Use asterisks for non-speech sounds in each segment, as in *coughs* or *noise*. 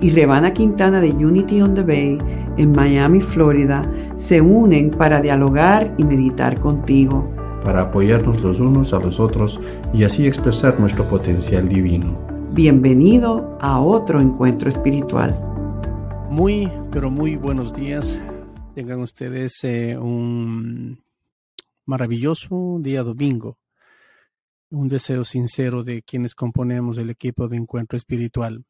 y Rebana Quintana de Unity on the Bay en Miami, Florida, se unen para dialogar y meditar contigo. Para apoyarnos los unos a los otros y así expresar nuestro potencial divino. Bienvenido a otro encuentro espiritual. Muy, pero muy buenos días. Tengan ustedes eh, un maravilloso día domingo. Un deseo sincero de quienes componemos el equipo de encuentro espiritual.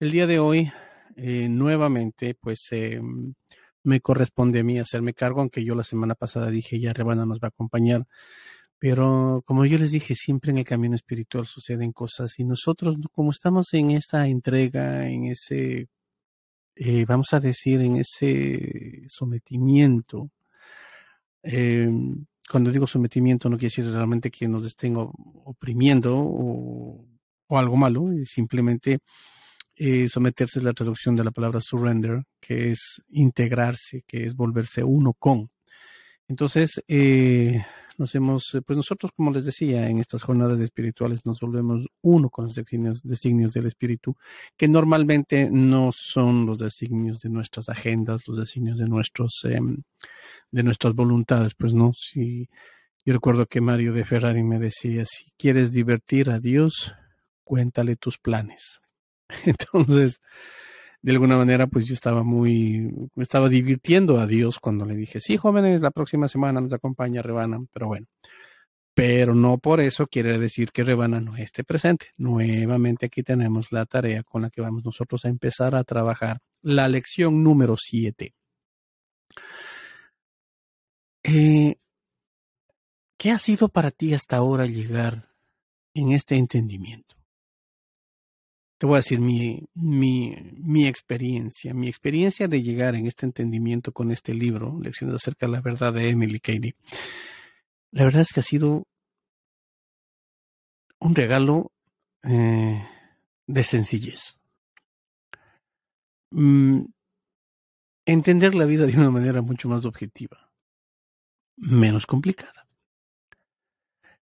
El día de hoy, eh, nuevamente, pues eh, me corresponde a mí hacerme cargo, aunque yo la semana pasada dije ya Rebana nos va a acompañar. Pero como yo les dije, siempre en el camino espiritual suceden cosas y nosotros, como estamos en esta entrega, en ese, eh, vamos a decir, en ese sometimiento, cuando digo sometimiento no quiere decir realmente que nos estén oprimiendo o algo malo, simplemente eh, someterse a la traducción de la palabra surrender, que es integrarse, que es volverse uno con. Entonces, eh, nos hemos, pues nosotros, como les decía, en estas jornadas espirituales nos volvemos uno con los designios, designios del espíritu, que normalmente no son los designios de nuestras agendas, los designios de nuestros, em, de nuestras voluntades, pues no. Si, yo recuerdo que Mario de Ferrari me decía, si quieres divertir a Dios, cuéntale tus planes. *laughs* Entonces, de alguna manera, pues yo estaba muy, me estaba divirtiendo a Dios cuando le dije, sí, jóvenes, la próxima semana nos acompaña Rebana, pero bueno. Pero no por eso quiere decir que Rebana no esté presente. Nuevamente aquí tenemos la tarea con la que vamos nosotros a empezar a trabajar. La lección número 7. Eh, ¿Qué ha sido para ti hasta ahora llegar en este entendimiento? Te voy a decir mi, mi, experiencia, mi experiencia de llegar en este entendimiento con este libro, Lecciones acerca de la verdad de Emily Cady. La verdad es que ha sido un regalo eh, de sencillez. Mm, entender la vida de una manera mucho más objetiva, menos complicada,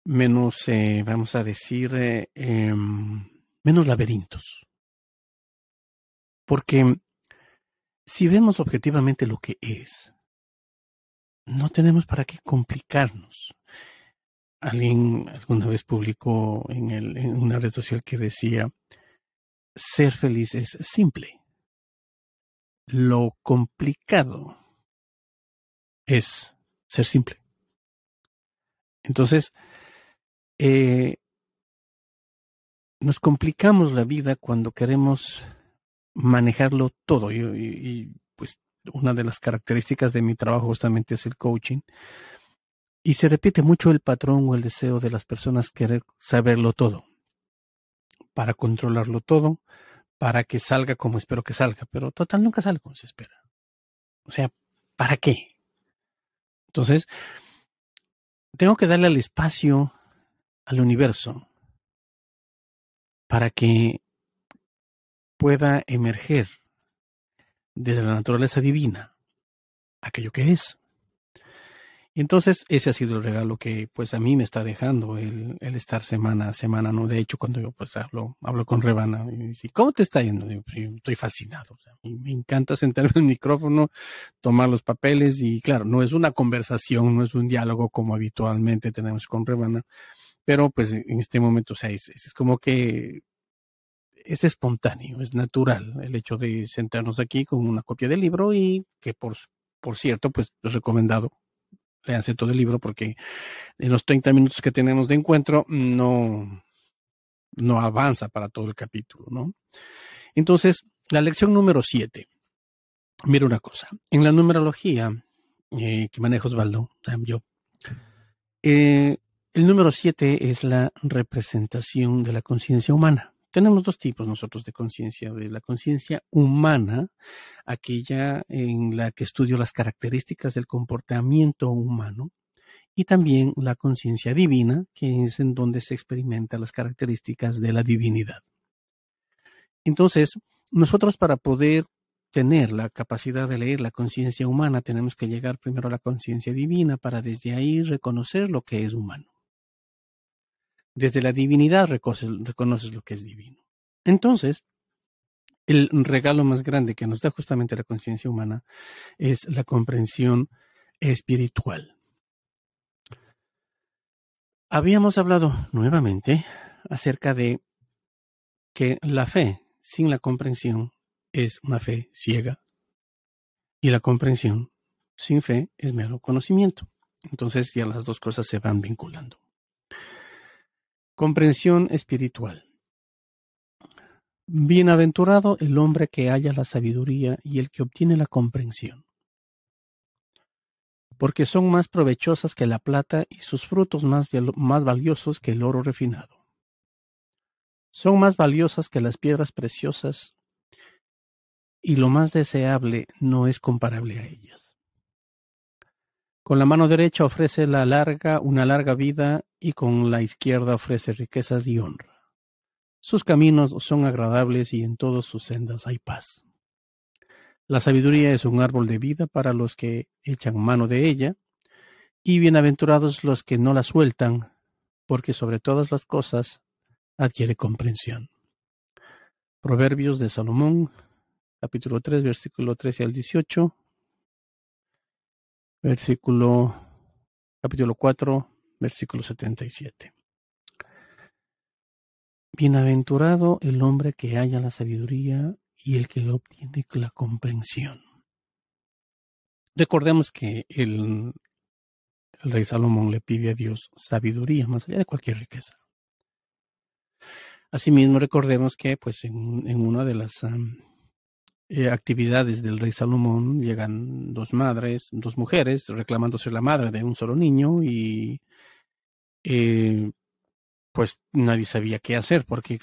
menos, eh, vamos a decir, eh, em, menos laberintos. Porque si vemos objetivamente lo que es, no tenemos para qué complicarnos. Alguien alguna vez publicó en, el, en una red social que decía, ser feliz es simple. Lo complicado es ser simple. Entonces, eh, nos complicamos la vida cuando queremos manejarlo todo. Y, pues una de las características de mi trabajo justamente es el coaching. Y se repite mucho el patrón o el deseo de las personas querer saberlo todo, para controlarlo todo, para que salga como espero que salga, pero total nunca sale como se espera. O sea, ¿para qué? Entonces, tengo que darle al espacio al universo para que pueda emerger desde la naturaleza divina aquello que es. Entonces ese ha sido el regalo que pues a mí me está dejando el, el estar semana a semana, ¿no? De hecho, cuando yo pues hablo, hablo con Rebana y dice, ¿cómo te está yendo? Pues, estoy fascinado. Me encanta sentarme en el micrófono, tomar los papeles y claro, no es una conversación, no es un diálogo como habitualmente tenemos con Rebana, pero pues en este momento, o es como que es espontáneo, es natural el hecho de sentarnos aquí con una copia del libro y que por, por cierto, pues es recomendado, leanse todo el libro porque en los 30 minutos que tenemos de encuentro no, no avanza para todo el capítulo, ¿no? Entonces, la lección número 7. Mira una cosa, en la numerología eh, que maneja Osvaldo, yo, eh, el número 7 es la representación de la conciencia humana. Tenemos dos tipos nosotros de conciencia, la conciencia humana, aquella en la que estudio las características del comportamiento humano, y también la conciencia divina, que es en donde se experimentan las características de la divinidad. Entonces, nosotros para poder tener la capacidad de leer la conciencia humana, tenemos que llegar primero a la conciencia divina para desde ahí reconocer lo que es humano. Desde la divinidad reconoces, lo que es divino. Entonces, el regalo más grande que nos da justamente la conciencia humana es la comprensión espiritual. Habíamos hablado nuevamente acerca de que la fe sin la comprensión es una fe ciega y la comprensión sin fe es mero conocimiento. Entonces ya las dos cosas se van vinculando. Comprensión espiritual. Bienaventurado el hombre que haya la sabiduría y el que obtiene la comprensión, porque son más provechosas que la plata y sus frutos más, más valiosos que el oro refinado. Son más valiosas que las piedras preciosas y lo más deseable no es comparable a ellas. Con la mano derecha ofrece la larga, una larga vida y con la izquierda ofrece riquezas y honra. Sus caminos son agradables y en todas sus sendas hay paz. La sabiduría es un árbol de vida para los que echan mano de ella, y bienaventurados los que no la sueltan, porque sobre todas las cosas adquiere comprensión. Proverbios de Salomón, capítulo 3, versículo 13 al 18, versículo, capítulo 4, versículo 77. Bienaventurado el hombre que haya la sabiduría y el que obtiene la comprensión. Recordemos que el, rey Salomón le pide a Dios sabiduría más allá de cualquier riqueza. Asimismo, recordemos que pues en una de las eh, actividades del rey Salomón llegan dos madres, dos mujeres, reclamándose la madre de un solo niño y eh, pues nadie sabía qué hacer porque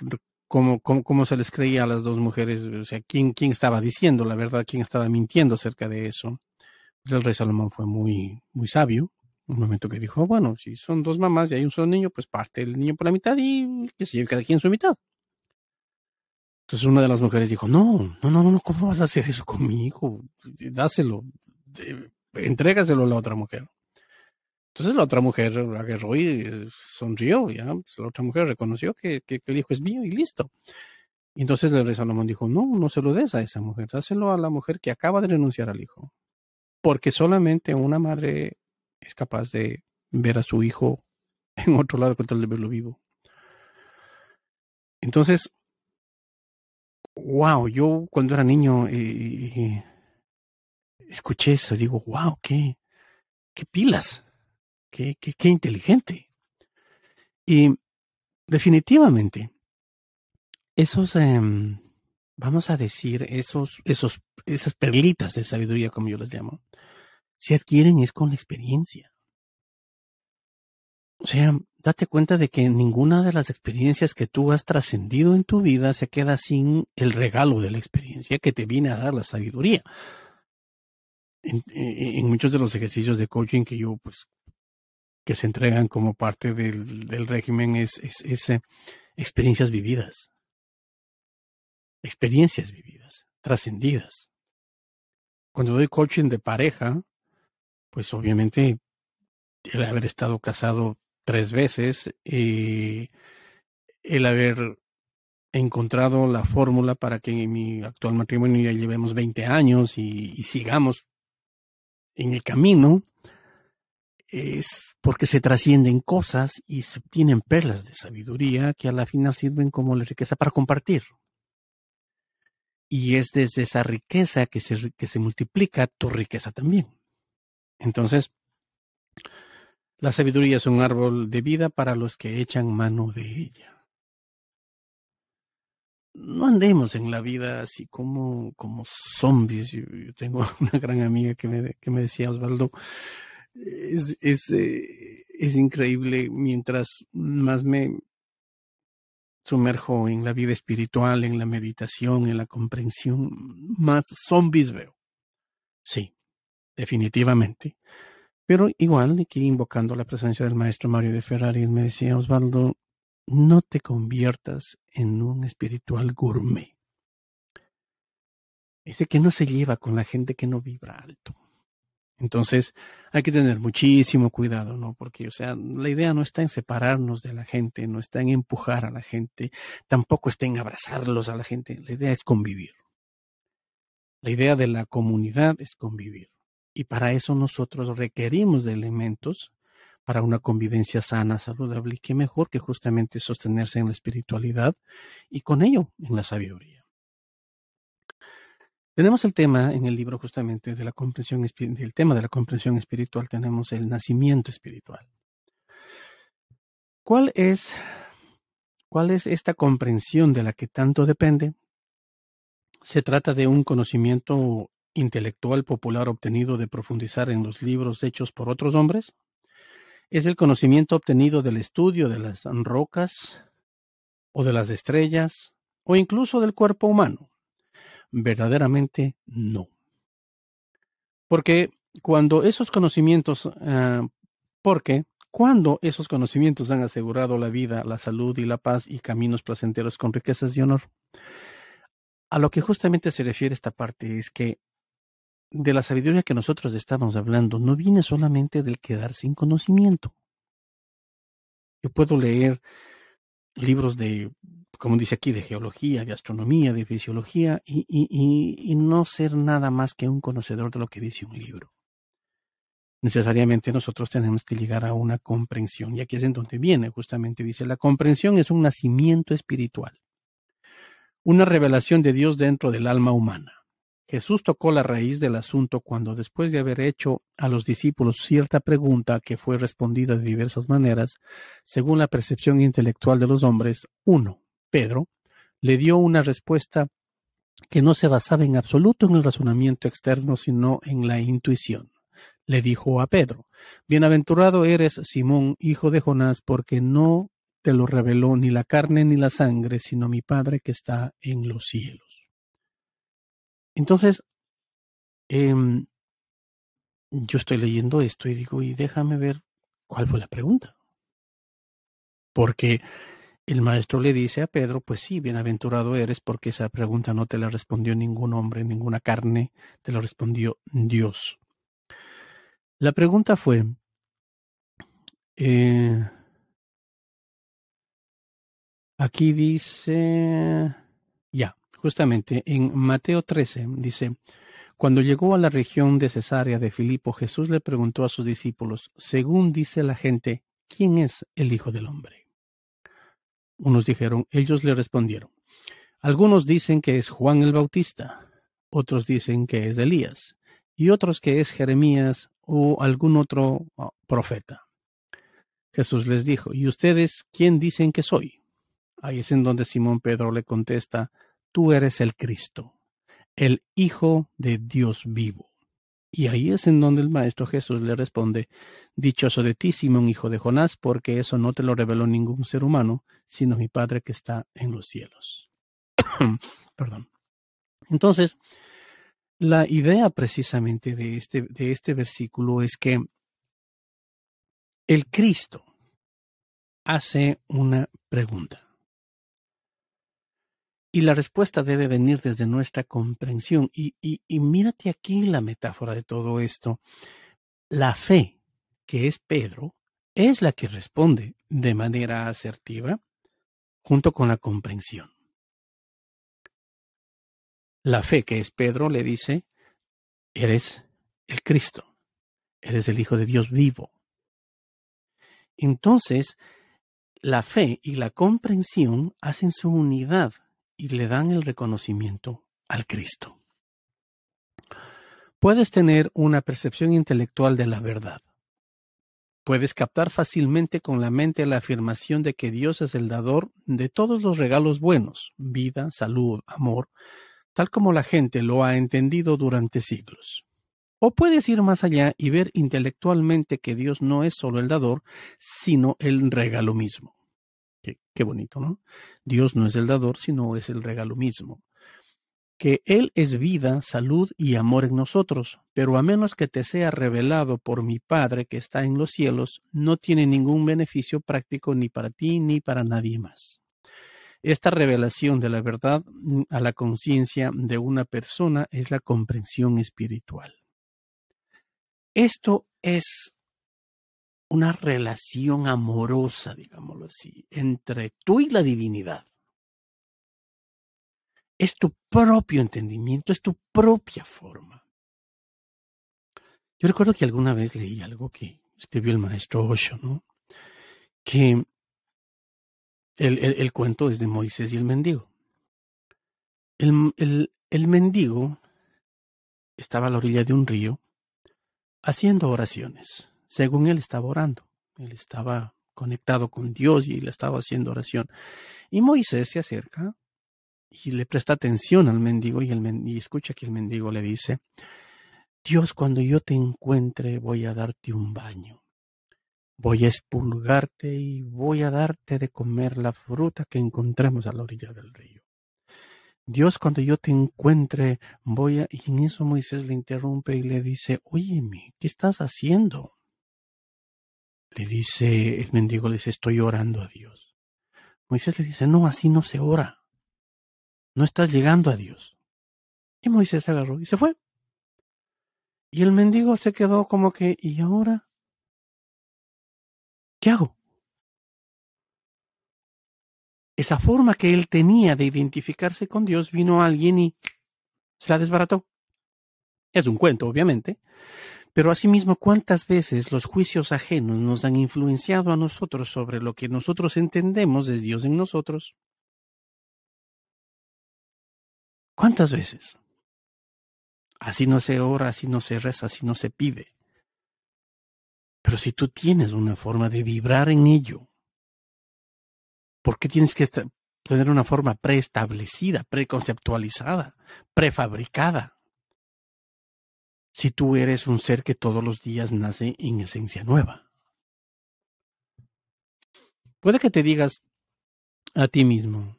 cómo, cómo, se les creía a las dos mujeres, o sea, quién, quién estaba diciendo la verdad, quién estaba mintiendo acerca de eso. Pues el rey Salomón fue muy, muy sabio, un momento que dijo, bueno, si son dos mamás y hay un solo niño, pues parte el niño por la mitad y que se lleve cada quien su mitad. Entonces una de las mujeres dijo, no, no, no, no, ¿cómo vas a hacer eso con mi hijo? Dáselo, entrégaselo a la otra mujer. Entonces la otra mujer agarró y sonrió, ya, pues, la otra mujer reconoció que, que, el hijo es mío y listo. Y entonces el rey Salomón dijo, no, no se lo des a esa mujer, dáselo a la mujer que acaba de renunciar al hijo. Porque solamente una madre es capaz de ver a su hijo en otro lado contra el de verlo vivo. Entonces, wow, yo cuando era niño eh, escuché eso, digo, wow, qué, qué pilas, qué, qué, qué inteligente. Y definitivamente, esos, em, vamos a decir, esos, esos, esas perlitas de sabiduría, como yo las llamo, se adquieren es con la experiencia. O sea, date cuenta de que ninguna de las experiencias que tú has trascendido en tu vida se queda sin el regalo de la experiencia que te viene a dar la sabiduría. En, muchos de los ejercicios de coaching que yo, pues, que se entregan como parte del, régimen es, es, eh, experiencias vividas. Experiencias vividas, trascendidas. Cuando doy coaching de pareja, pues obviamente el haber estado casado tres veces, y el haber encontrado la fórmula para que en mi actual matrimonio ya llevemos 20 años y, sigamos en el camino, es porque se trascienden cosas y se obtienen perlas de sabiduría que a la final sirven como la riqueza para compartir. Y es desde esa riqueza que se, que se multiplica tu riqueza también. Entonces, la sabiduría es un árbol de vida para los que echan mano de ella. No andemos en la vida así como, como zombies. Yo, tengo *laughs* una gran amiga que me, que me decía, Osvaldo, es, es, eh, es increíble mientras más me sumerjo en la vida espiritual, en la meditación, en la comprensión, más zombies veo. Sí, definitivamente Pero igual, aquí invocando la presencia del maestro Mario de Ferrari, él me decía, Osvaldo, no te conviertas en un espiritual gourmet. Dice que no se lleva con la gente que no vibra alto. Entonces, hay que tener muchísimo cuidado, ¿no? Porque, o sea, la idea no está en separarnos de la gente, no está en empujar a la gente, tampoco está en abrazarlos a la gente. La idea es convivir. La idea de la comunidad es convivir. Y para eso nosotros requerimos de elementos para una convivencia sana, saludable, y qué mejor que justamente sostenerse en la espiritualidad y con ello en la sabiduría. Tenemos el tema en el libro justamente de la comprensión del tema de la comprensión espiritual, tenemos el nacimiento espiritual. ¿Cuál es cuál es esta comprensión de la que tanto depende? Se trata de un conocimiento intelectual popular obtenido de profundizar en los libros hechos por otros hombres. Es el conocimiento obtenido del estudio de las rocas o de las estrellas o incluso del cuerpo humano verdaderamente no. Porque cuando esos conocimientos, ah, porque cuando esos conocimientos han asegurado la vida, la salud y la paz y caminos placenteros con riquezas y honor, a lo que justamente se refiere esta parte es que de la sabiduría que nosotros estamos hablando no viene solamente del quedar sin conocimiento. Yo puedo leer libros de como dice aquí, de geología, de astronomía, de fisiología, y, y, no ser nada más que un conocedor de lo que dice un libro. Necesariamente nosotros tenemos que llegar a una comprensión, y aquí es en donde viene, justamente dice, la comprensión es un nacimiento espiritual, una revelación de Dios dentro del alma humana. Jesús tocó la raíz del asunto cuando después de haber hecho a los discípulos cierta pregunta que fue respondida de diversas maneras, según la percepción intelectual de los hombres, uno, Pedro, le dio una respuesta que no se basaba en absoluto en el razonamiento externo, sino en la intuición. Le dijo a Pedro, Bienaventurado eres, Simón, hijo de Jonás, porque no te lo reveló ni la carne ni la sangre, sino mi Padre que está en los cielos. Entonces, em, yo estoy leyendo esto y digo, y déjame ver cuál fue la pregunta. Porque el maestro le dice a Pedro, pues sí, bienaventurado eres porque esa pregunta no te la respondió ningún hombre, ninguna carne, te la respondió Dios. La pregunta fue, eh, aquí dice, ya, justamente en Mateo 13 dice, cuando llegó a la región de Cesarea de Filipo, Jesús le preguntó a sus discípulos, según dice la gente, ¿quién es el Hijo del Hombre? Unos dijeron, ellos le respondieron. Algunos dicen que es Juan el Bautista, otros dicen que es Elías, y otros que es Jeremías o algún otro ah, profeta. Jesús les dijo, ¿y ustedes quién dicen que soy? Ahí es en donde Simón Pedro le contesta, tú eres el Cristo, el Hijo de Dios vivo. Y ahí es en donde el Maestro Jesús le responde, Dichoso de ti, Simón, hijo de Jonás, porque eso no te lo reveló ningún ser humano, sino mi Padre que está en los cielos. *coughs* Perdón. Entonces, la idea precisamente de este, de este versículo es que el Cristo hace una pregunta. Y la respuesta debe venir desde nuestra comprensión. Y, y, mírate aquí la metáfora de todo esto. La fe, que es Pedro, es la que responde de manera asertiva junto con la comprensión. La fe, que es Pedro, le dice, eres el Cristo, eres el Hijo de Dios vivo. Entonces, la fe y la comprensión hacen su unidad y le dan el reconocimiento al Cristo. Puedes tener una percepción intelectual de la verdad. Puedes captar fácilmente con la mente la afirmación de que Dios es el dador de todos los regalos buenos, vida, salud, amor, tal como la gente lo ha entendido durante siglos. O puedes ir más allá y ver intelectualmente que Dios no es solo el dador, sino el regalo mismo. Qué, bonito, ¿no? Dios no es el dador, sino es el regalo mismo. que Él es vida, salud y amor en nosotros, pero a menos que te sea revelado por mi Padre que está en los cielos, no tiene ningún beneficio práctico ni para ti ni para nadie más. Esta revelación de la verdad mm, a la conciencia de una persona es la comprensión espiritual. Esto es una relación amorosa, digámoslo así, entre tú y la divinidad es tu propio entendimiento, es tu propia forma. Yo recuerdo que alguna vez leí algo que escribió el maestro Osho, ¿no? Que el, cuento es de Moisés y el mendigo. El, el, el mendigo estaba a la orilla de un río haciendo oraciones. Según él estaba orando. Él estaba conectado con Dios y él estaba haciendo oración. Y Moisés se acerca y le presta atención al mendigo y, el y escucha que el mendigo le dice, Dios, cuando yo te encuentre voy a darte un baño, voy a expulgarte y voy a darte de comer la fruta que encontremos a la orilla del río. Dios, cuando yo te encuentre, voy a... Y en eso Moisés le interrumpe y le dice, óyeme, ¿qué estás haciendo? Le dice, el mendigo le estoy orando a Dios. Moisés le dice, no, así no se ora. No estás llegando a Dios. Y Moisés agarró y se fue. Y el mendigo se quedó como que, ¿y ahora? ¿Qué hago? Esa forma que él tenía de identificarse con Dios vino alguien y se la desbarató. Es un cuento, obviamente, pero asimismo, ¿cuántas veces los juicios ajenos nos han influenciado a nosotros sobre lo que nosotros entendemos de Dios en nosotros? ¿Cuántas veces? Así no se ora, así no se reza, así no se pide. Pero si tú tienes una forma de vibrar en ello, ¿por qué tienes que tener una forma preestablecida, preconceptualizada, prefabricada? Si tú eres un ser que todos los días nace en esencia nueva. Puede que te digas a ti mismo,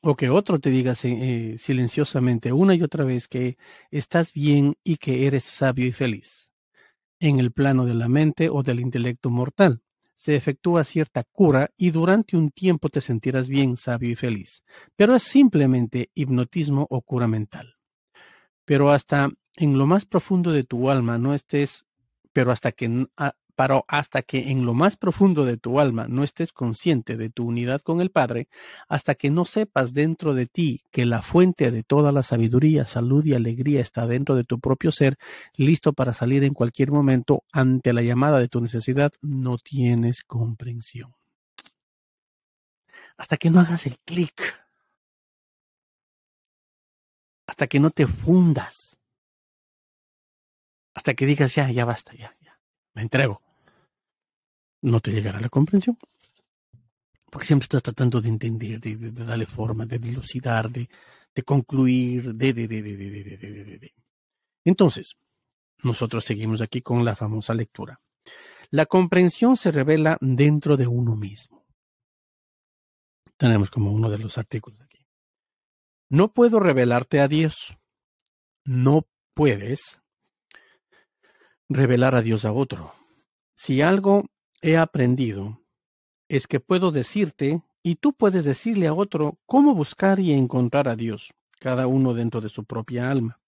o que otro te diga eh, silenciosamente una y otra vez que estás bien y que eres sabio y feliz. En el plano de la mente o del intelecto mortal, se efectúa cierta cura y durante un tiempo te sentirás bien, sabio y feliz. Pero es simplemente hipnotismo o cura mental. Pero hasta en lo más profundo de tu alma no estés, pero hasta que pero hasta que en lo más profundo de tu alma no estés consciente de tu unidad con el Padre, hasta que no sepas dentro de ti que la fuente de toda la sabiduría, salud y alegría está dentro de tu propio ser, listo para salir en cualquier momento ante la llamada de tu necesidad, no tienes comprensión. Hasta que no hagas el clic, hasta que no te fundas, hasta que digas ya, ya basta, ya, me entrego. No te llegará la comprensión. Porque siempre estás tratando de entender, de, darle forma, de dilucidar, de, de concluir, de, de, de, de, de, de, de, de. Entonces, nosotros seguimos aquí con la famosa lectura. La comprensión se revela dentro de uno mismo. Tenemos como uno de los artículos aquí. No puedo revelarte a Dios. No puedes revelar a Dios a otro. Si algo he aprendido es que puedo decirte y tú puedes decirle a otro cómo buscar y encontrar a Dios, cada uno dentro de su propia alma.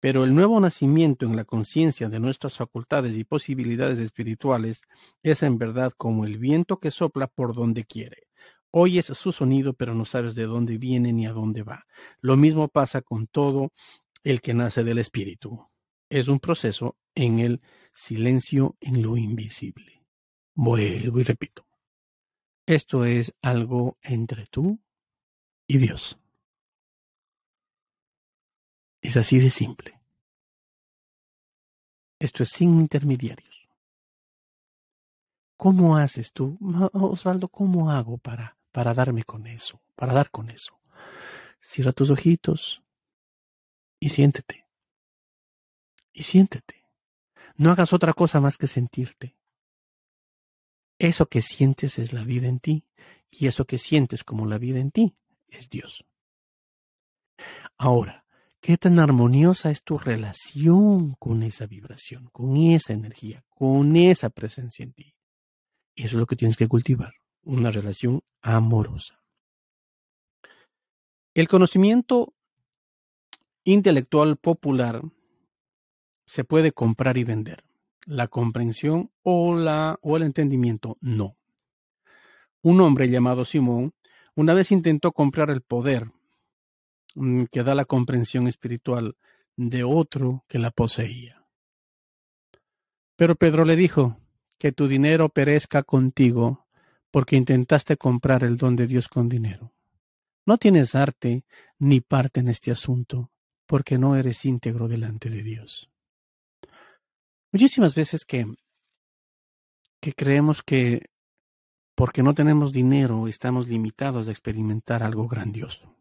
Pero el nuevo nacimiento en la conciencia de nuestras facultades y posibilidades espirituales es en verdad como el viento que sopla por donde quiere. Oyes su sonido, pero no sabes de dónde viene ni a dónde va. Lo mismo pasa con todo el que nace del espíritu. Es un proceso en el silencio en lo invisible. Vuelvo y repito. Esto es algo entre tú y Dios. Es así de simple. Esto es sin intermediarios. ¿Cómo haces tú, Osvaldo? ¿Cómo hago para, para darme con eso, para dar con eso? Cierra tus ojitos y siéntete. Y siéntete. No hagas otra cosa más que sentirte. Eso que sientes es la vida en ti, y eso que sientes como la vida en ti es Dios. Ahora, qué tan armoniosa es tu relación con esa vibración, con esa energía, con esa presencia en ti. Eso es lo que tienes que cultivar, una relación amorosa. El conocimiento intelectual popular se puede comprar y vender. La comprensión o, o el entendimiento no. Un hombre llamado Simón una vez intentó comprar el poder mm, que da la comprensión espiritual de otro que la poseía. Pero Pedro le dijo, que tu dinero perezca contigo porque intentaste comprar el don de Dios con dinero. No tienes arte ni parte en este asunto porque no eres íntegro delante de Dios. Muchísimas veces que, que creemos que porque no tenemos dinero estamos limitados a experimentar algo grandioso.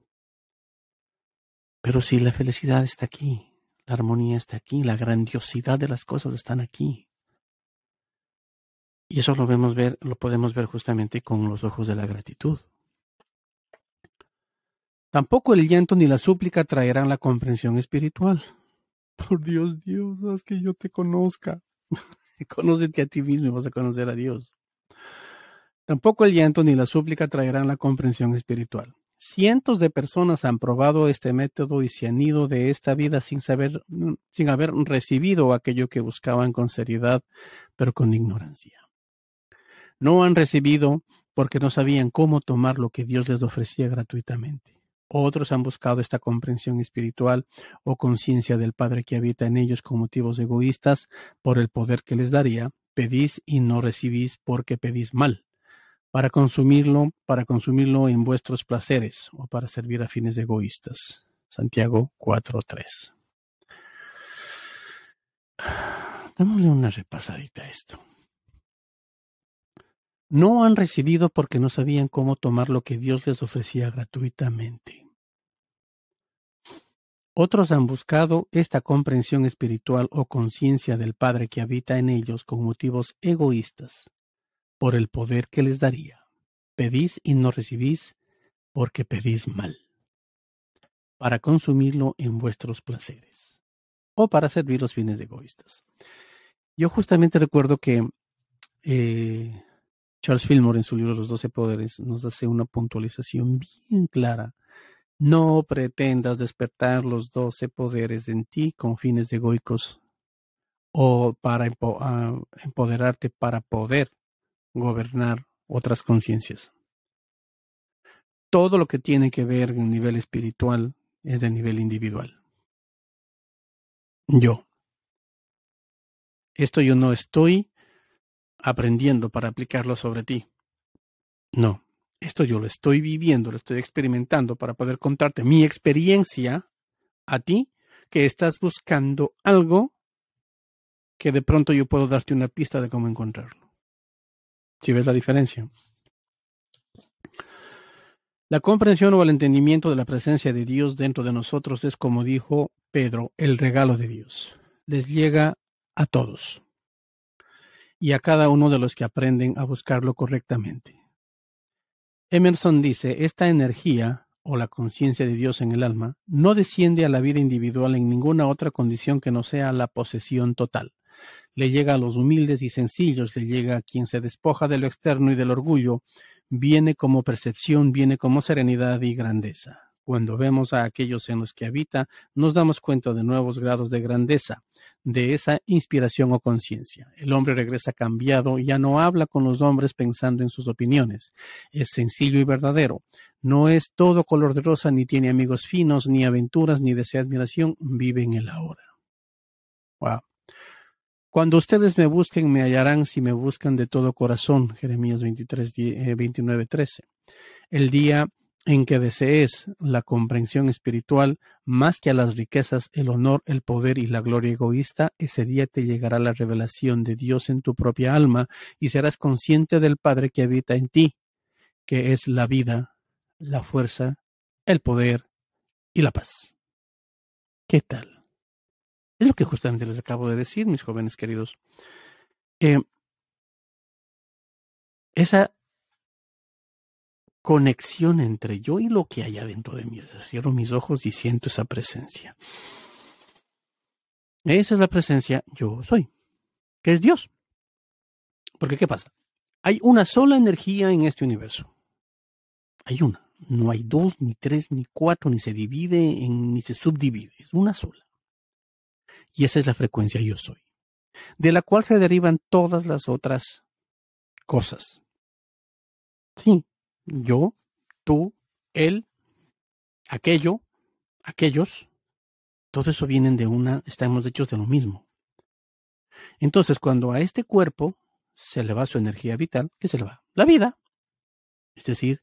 Pero si la felicidad está aquí, la armonía está aquí, la grandiosidad de las cosas están aquí. Y eso lo vemos ver, lo podemos ver justamente con los ojos de la gratitud. Tampoco el llanto ni la súplica traerán la comprensión espiritual. Por Dios, Dios, haz que yo te conozca. *laughs* Conócete a ti mismo y vas a conocer a Dios. Tampoco el llanto ni la súplica traerán la comprensión espiritual. Cientos de personas han probado este método y se han ido de esta vida sin saber, sin haber recibido aquello que buscaban con seriedad, pero con ignorancia. No han recibido porque no sabían cómo tomar lo que Dios les ofrecía gratuitamente. Otros han buscado esta comprensión espiritual o conciencia del Padre que habita en ellos con motivos egoístas por el poder que les daría. Pedís y no recibís porque pedís mal para consumirlo, para consumirlo en vuestros placeres o para servir a fines egoístas. Santiago 4:3. Démosle una repasadita a esto. No han recibido porque no sabían cómo tomar lo que Dios les ofrecía gratuitamente. Otros han buscado esta comprensión espiritual o conciencia del Padre que habita en ellos con motivos egoístas, por el poder que les daría. Pedís y no recibís, porque pedís mal, para consumirlo en vuestros placeres, o para servir los fines egoístas. Yo justamente recuerdo que eh, Charles Fillmore en su libro Los Doce Poderes nos hace una puntualización bien clara. No pretendas despertar los doce poderes en ti con fines egoicos o para ah, empoderarte para poder gobernar otras conciencias. Todo lo que tiene que ver en nivel espiritual es de nivel individual. Yo. Esto yo no estoy aprendiendo para aplicarlo sobre ti. No, esto yo lo estoy viviendo, lo estoy experimentando para poder contarte mi experiencia a ti que estás buscando algo que de pronto yo puedo darte una pista de cómo encontrarlo. Si ves la diferencia. La comprensión o el entendimiento de la presencia de Dios dentro de nosotros es, como dijo Pedro, el regalo de Dios. Les llega a todos y a cada uno de los que aprenden a buscarlo correctamente. Emerson dice, esta energía o la conciencia de Dios en el alma no desciende a la vida individual en ninguna otra condición que no sea la posesión total le llega a los humildes y sencillos, le llega a quien se despoja de lo externo y del orgullo, viene como percepción, viene como serenidad y grandeza. Cuando vemos a aquellos en los que habita, nos damos cuenta de nuevos grados de grandeza, de esa inspiración o conciencia. El hombre regresa cambiado, ya no habla con los hombres pensando en sus opiniones. Es sencillo y verdadero. No es todo color de rosa, ni tiene amigos finos, ni aventuras, ni desea admiración. Vive en el ahora. Wow. Cuando ustedes me busquen, me hallarán si me buscan de todo corazón. Jeremías 23, 29, 13. El día en que desees la comprensión espiritual más que a las riquezas, el honor, el poder y la gloria egoísta, ese día te llegará la revelación de Dios en tu propia alma y serás consciente del Padre que habita en ti, que es la vida, la fuerza, el poder y la paz. ¿Qué tal? Es lo que justamente les acabo de decir, mis jóvenes queridos. Eh, esa conexión entre yo y lo que hay adentro de mí. cierro mis ojos y siento esa presencia. Esa es la presencia yo soy, que es Dios. Porque ¿qué pasa? Hay una sola energía en este universo. Hay una. No hay dos, ni tres, ni cuatro, ni se divide, ni se subdivide. Es una sola. Y esa es la frecuencia yo soy, de la cual se derivan todas las otras cosas. Sí, yo, tú, él, aquello, aquellos, todo eso vienen de una, estamos hechos de lo mismo. Entonces, cuando a este cuerpo se le va su energía vital, ¿qué se le va? La vida. Es decir,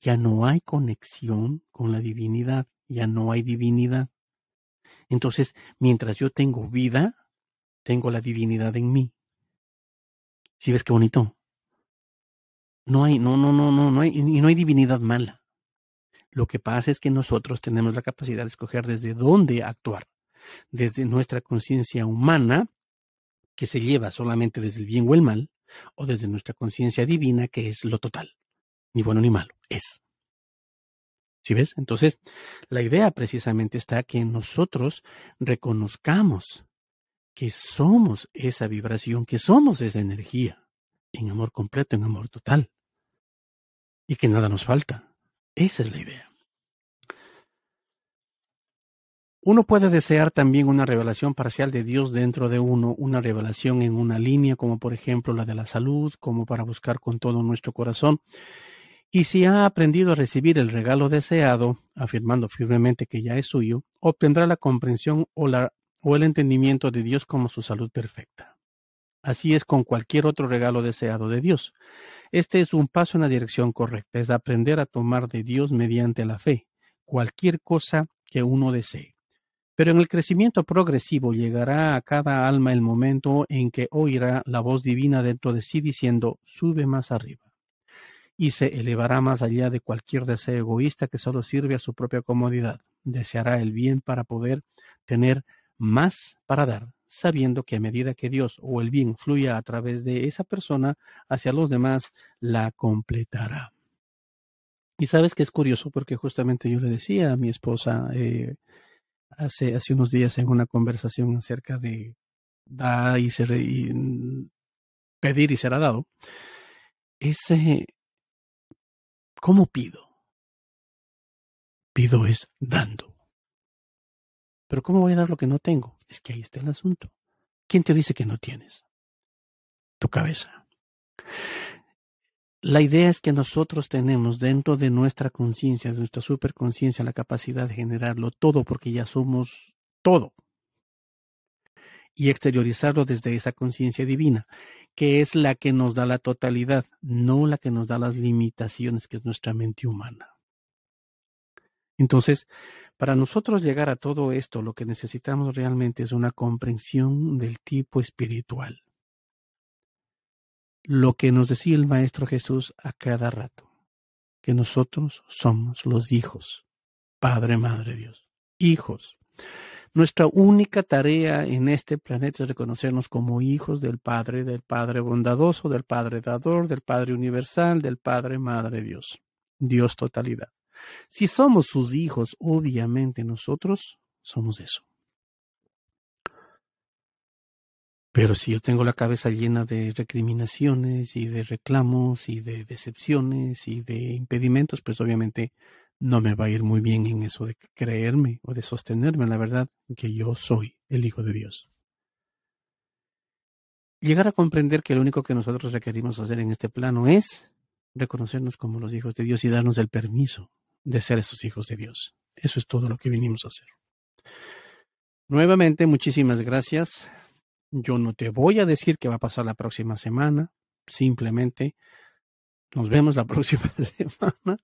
ya no hay conexión con la divinidad, ya no hay divinidad. Entonces, mientras yo tengo vida, tengo la divinidad en mí. ¿Sí ves qué bonito? No hay, no, no, no, no, no hay, y no hay divinidad mala. Lo que pasa es que nosotros tenemos la capacidad de escoger desde dónde actuar. Desde nuestra conciencia humana, que se lleva solamente desde el bien o el mal, o desde nuestra conciencia divina, que es lo total. Ni bueno ni malo, es. ¿Sí ves? Entonces, la idea precisamente está que nosotros reconozcamos que somos esa vibración, que somos esa energía, en amor completo, en amor total y que nada nos falta. Esa es la idea. Uno puede desear también una revelación parcial de Dios dentro de uno, una revelación en una línea, como por ejemplo la de la salud, como para buscar con todo nuestro corazón. Y si ha aprendido a recibir el regalo deseado, afirmando firmemente que ya es suyo, obtendrá la comprensión o, la, o el entendimiento de Dios como su salud perfecta. Así es con cualquier otro regalo deseado de Dios. Este es un paso en la dirección correcta, es aprender a tomar de Dios mediante la fe cualquier cosa que uno desee. Pero en el crecimiento progresivo llegará a cada alma el momento en que oirá la voz divina dentro de sí diciendo, sube más arriba. Y se elevará más allá de cualquier deseo egoísta que solo sirve a su propia comodidad. Deseará el bien para poder tener más para dar, sabiendo que a medida que Dios o el bien fluya a través de esa persona hacia los demás, la completará. Y sabes que es curioso porque justamente yo le decía a mi esposa eh, hace, hace unos días en una conversación acerca de dar y, ser, y pedir y será dado, ese, ¿cómo pido? Pido es dando. Pero ¿cómo voy a dar lo que no tengo? Es que ahí está el asunto. ¿Quién te dice que no tienes? Tu cabeza. La idea es que nosotros tenemos dentro de nuestra conciencia, de nuestra superconciencia, la capacidad de generarlo todo porque ya somos todo. Y exteriorizarlo desde esa conciencia divina, que es la que nos da la totalidad, no la que nos da las limitaciones, que es nuestra mente humana. Entonces, para nosotros llegar a todo esto, lo que necesitamos realmente es una comprensión del tipo espiritual. Lo que nos decía el Maestro Jesús a cada rato, que nosotros somos los hijos, Padre, Madre Dios, hijos. Nuestra única tarea en este planeta es reconocernos como hijos del Padre, del Padre bondadoso, del Padre dador, del Padre universal, del Padre, Madre Dios, Dios totalidad. Si somos sus hijos, obviamente nosotros somos eso. Pero si yo tengo la cabeza llena de recriminaciones y de reclamos y de decepciones y de impedimentos, pues obviamente no me va a ir muy bien en eso de creerme o de sostenerme en la verdad que yo soy el Hijo de Dios. Llegar a comprender que lo único que nosotros requerimos hacer en este plano es reconocernos como los hijos de Dios y darnos el permiso de ser esos hijos de Dios. Eso es todo lo que vinimos a hacer. Nuevamente, muchísimas gracias. Yo no te voy a decir qué va a pasar la próxima semana. Simplemente nos vemos la *laughs* próxima semana.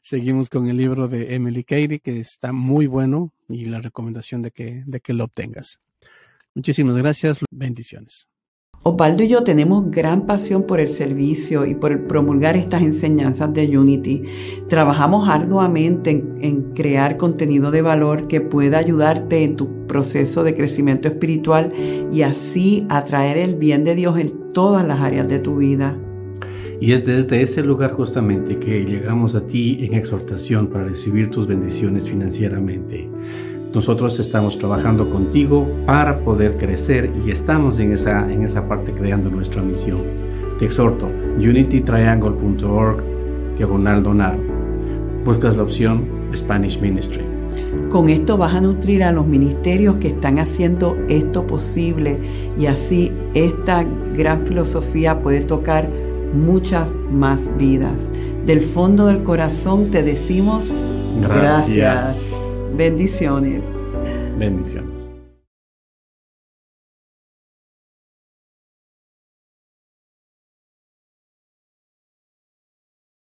Seguimos con el libro de Emily Cady, que está muy bueno y la recomendación de que, de que lo obtengas. Muchísimas gracias. Bendiciones. Osvaldo y yo tenemos gran pasión por el servicio y por promulgar estas enseñanzas de Unity. Trabajamos arduamente en, en, crear contenido de valor que pueda ayudarte en tu proceso de crecimiento espiritual y así atraer el bien de Dios en todas las áreas de tu vida. Y es desde ese lugar justamente que llegamos a ti en exhortación para recibir tus bendiciones financieramente. Nosotros estamos trabajando contigo para poder crecer y estamos en esa, en esa parte creando nuestra misión. Te exhorto, unitytriangle.org, diagonal donar. Buscas la opción Spanish Ministry. Con esto vas a nutrir a los ministerios que están haciendo esto posible y así esta gran filosofía puede tocar muchas más vidas. Del fondo del corazón te decimos gracias. Bendiciones. Bendiciones.